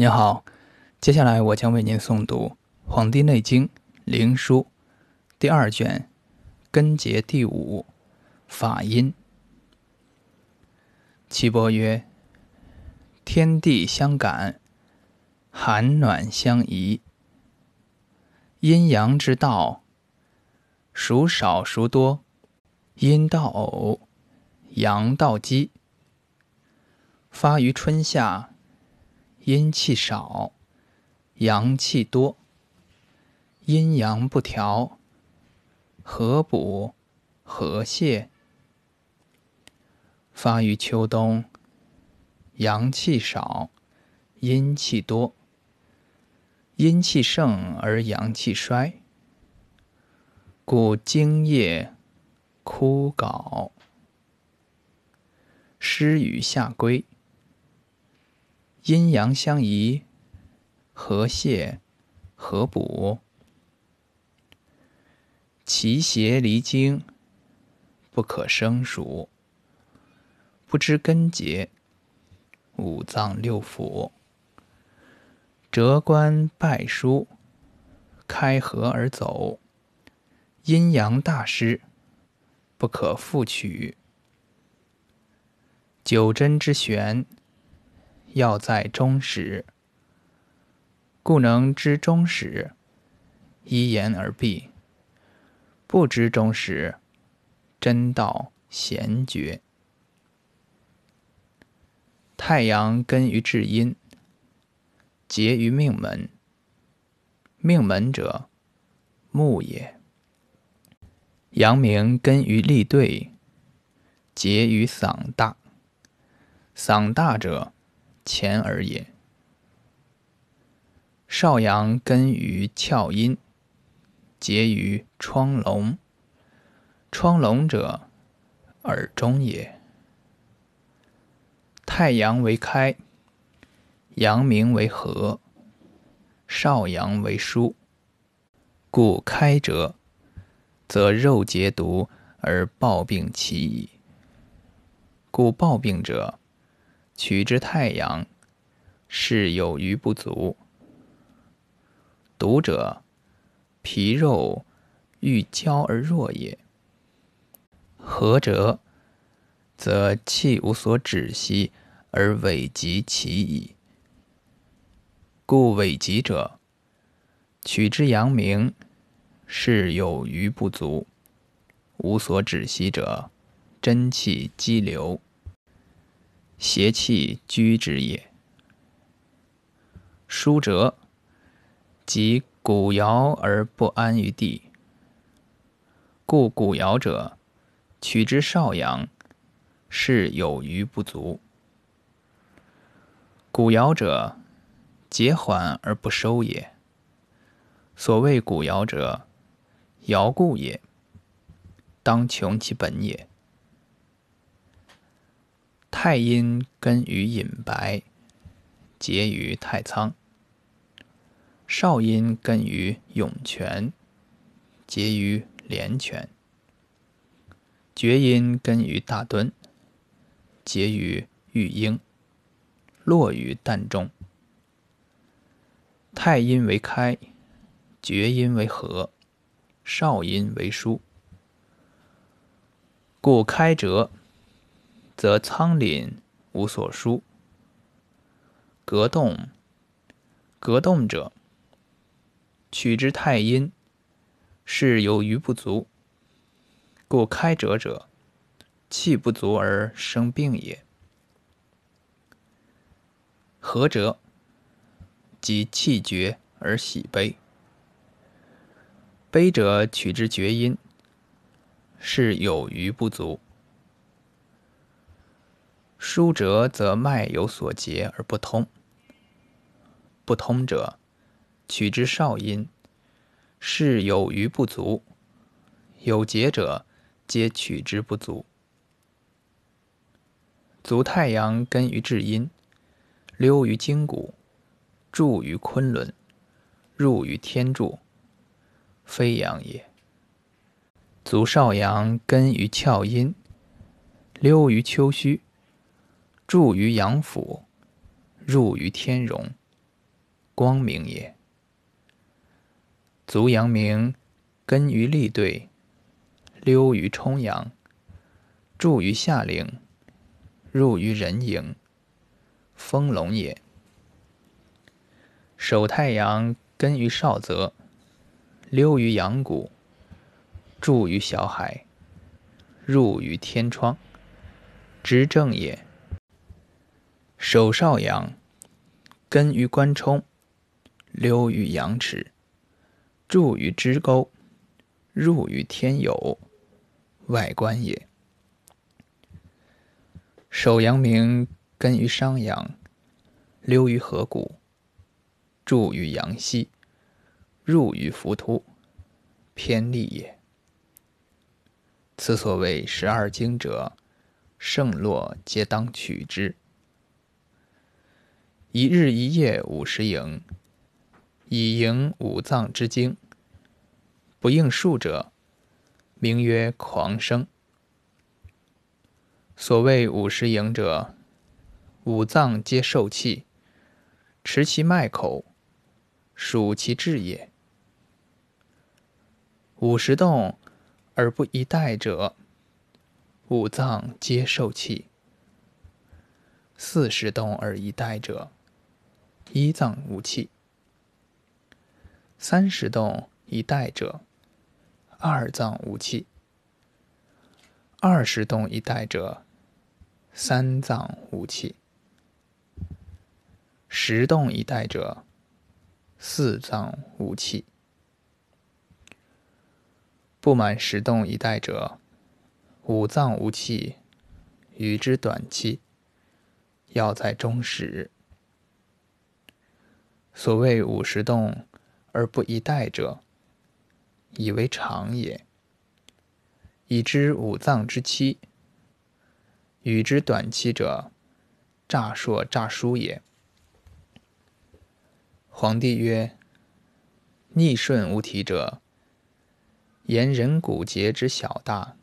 您好，接下来我将为您诵读《黄帝内经·灵书》第二卷根结第五法阴。岐伯曰：“天地相感，寒暖相宜。阴阳之道，孰少孰多？阴道偶，阳道奇。发于春夏。”阴气少，阳气多，阴阳不调，何补何泻？发于秋冬，阳气少，阴气多，阴气盛而阳气衰，故精液枯槁，湿与下归。阴阳相宜，和泻合补，其邪离经，不可生数。不知根结，五脏六腑，折关拜书，开合而走，阴阳大失，不可复取。九针之玄。要在中始，故能知中始，一言而毕；不知中始，真道贤绝。太阳根于至阴，结于命门。命门者，木也。阳明根于立兑，结于嗓大。嗓大者。前而也。少阳根于窍阴，结于窗笼。窗笼者，耳中也。太阳为开，阳明为合，少阳为疏。故开者，则肉结毒而暴病其矣。故暴病者。取之太阳，是有余不足。毒者，皮肉欲焦而弱也。何者，则气无所止息而委及其矣。故委疾者，取之阳明，是有余不足。无所止息者，真气积留。邪气居之也。疏折，即鼓摇而不安于地。故古摇者，取之少阳，是有余不足。古摇者，节缓而不收也。所谓古摇者，摇故也。当穷其本也。太阴根于隐白，结于太仓；少阴根于涌泉，结于连泉；厥阴根于大敦，结于玉英，落于膻中。太阴为开，厥阴为合，少阴为疏，故开折。则仓廪无所输，隔动，隔动者，取之太阴，是有余不足。故开折者，气不足而生病也。合折，即气绝而喜悲。悲者取之厥阴，是有余不足。疏折则脉有所结而不通，不通者，取之少阴，是有余不足；有结者，皆取之不足。足太阳根于至阴，溜于筋骨，注于昆仑，入于天柱，非阳也。足少阳根于窍阴，溜于丘墟。注于阳府，入于天荣，光明也。足阳明根于立兑，溜于冲阳，注于下陵，入于人营，丰隆也。守太阳根于少泽，溜于阳谷，注于小海，入于天窗，执政也。守少阳根于关冲，溜于阳池，注于支沟，入于天有，外观也。守阳明根于商阳，溜于河谷，注于阳溪，入于浮突，偏利也。此所谓十二经者，圣洛皆当取之。一日一夜五十营，以营五脏之精。不应数者，名曰狂生。所谓五十营者，五脏皆受气，持其脉口，数其志也。五十动而不一带者，五脏皆受气；四十动而一带者，一脏无气，三十动一带者，二脏无气；二十动一带者，三脏无气；十动一带者，四脏无气；不满十动一带者，五脏无气，与之短期，要在中时。所谓五十动而不一带者，以为常也。已知五脏之期，与之短期者，诈说诈疏也。皇帝曰：逆顺无体者，言人骨节之小大，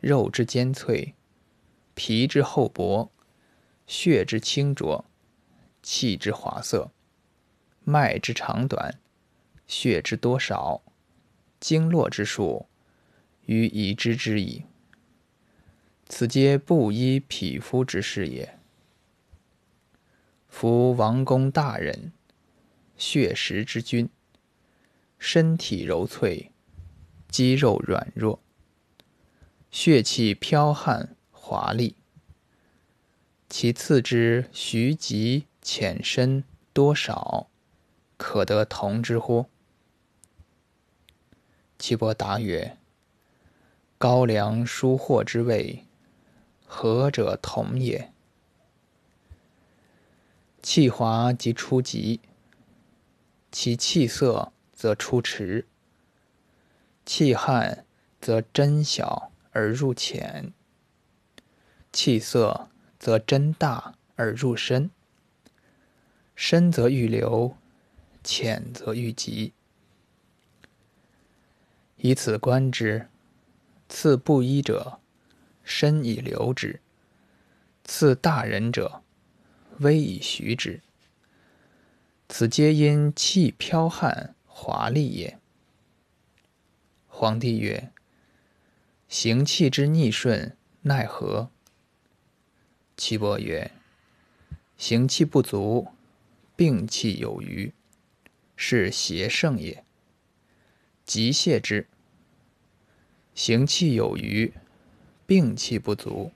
肉之坚脆，皮之厚薄，血之清浊，气之滑涩。脉之长短，血之多少，经络之数，予已知之矣。此皆不依匹夫之事也。夫王公大人，血食之君，身体柔脆，肌肉软弱，血气剽悍华丽。其次之徐疾浅深多少？可得同之乎？岐伯答曰：“高粱疏获之味，何者同也？气滑即出急，其气色则出迟；气悍则针小而入浅，气色则针大而入深，深则欲流。”浅则愈急，以此观之，次不一者，身以流之；次大人者，威以徐之。此皆因气剽悍华丽也。皇帝曰：“行气之逆顺，奈何？”岐伯曰：“行气不足，病气有余。”是邪盛也，急泻之；行气有余，病气不足，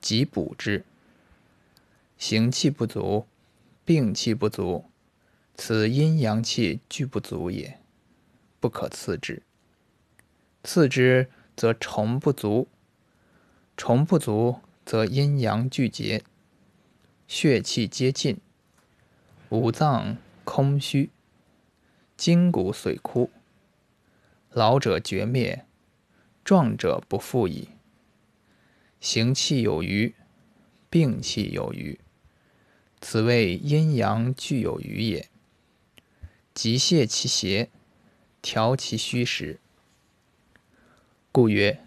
急补之。行气不足，病气不足，此阴阳气俱不足也，不可次之。次之则虫不足，虫不足则阴阳俱竭，血气皆尽，五脏空虚。筋骨髓枯，老者绝灭，壮者不复矣。行气有余，病气有余，此谓阴阳俱有余也。急泻其邪，调其虚实。故曰：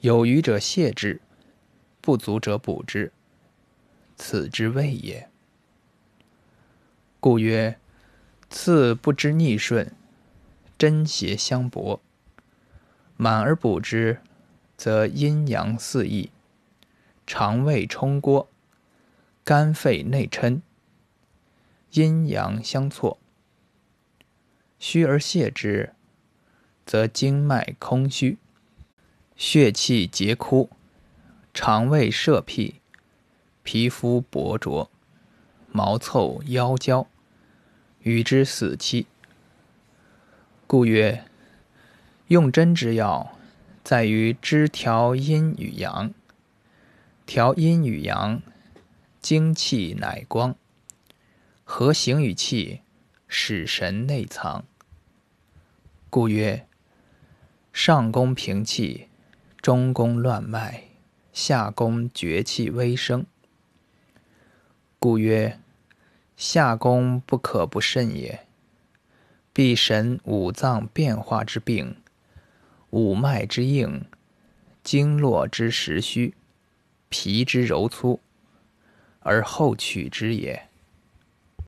有余者泻之，不足者补之，此之谓也。故曰：次不知逆顺，真邪相搏。满而补之，则阴阳四溢，肠胃冲锅，肝肺内嗔，阴阳相错。虚而泄之，则经脉空虚，血气竭枯，肠胃摄辟，皮肤薄浊，毛凑腰焦，与之死期。故曰：用针之要，在于知调阴与阳。调阴与阳，精气乃光；和形与气，使神内藏。故曰：上攻平气，中攻乱脉，下攻厥气微生。故曰：下功不可不慎也。必神五脏变化之病，五脉之应，经络之实虚，皮之柔粗，而后取之也。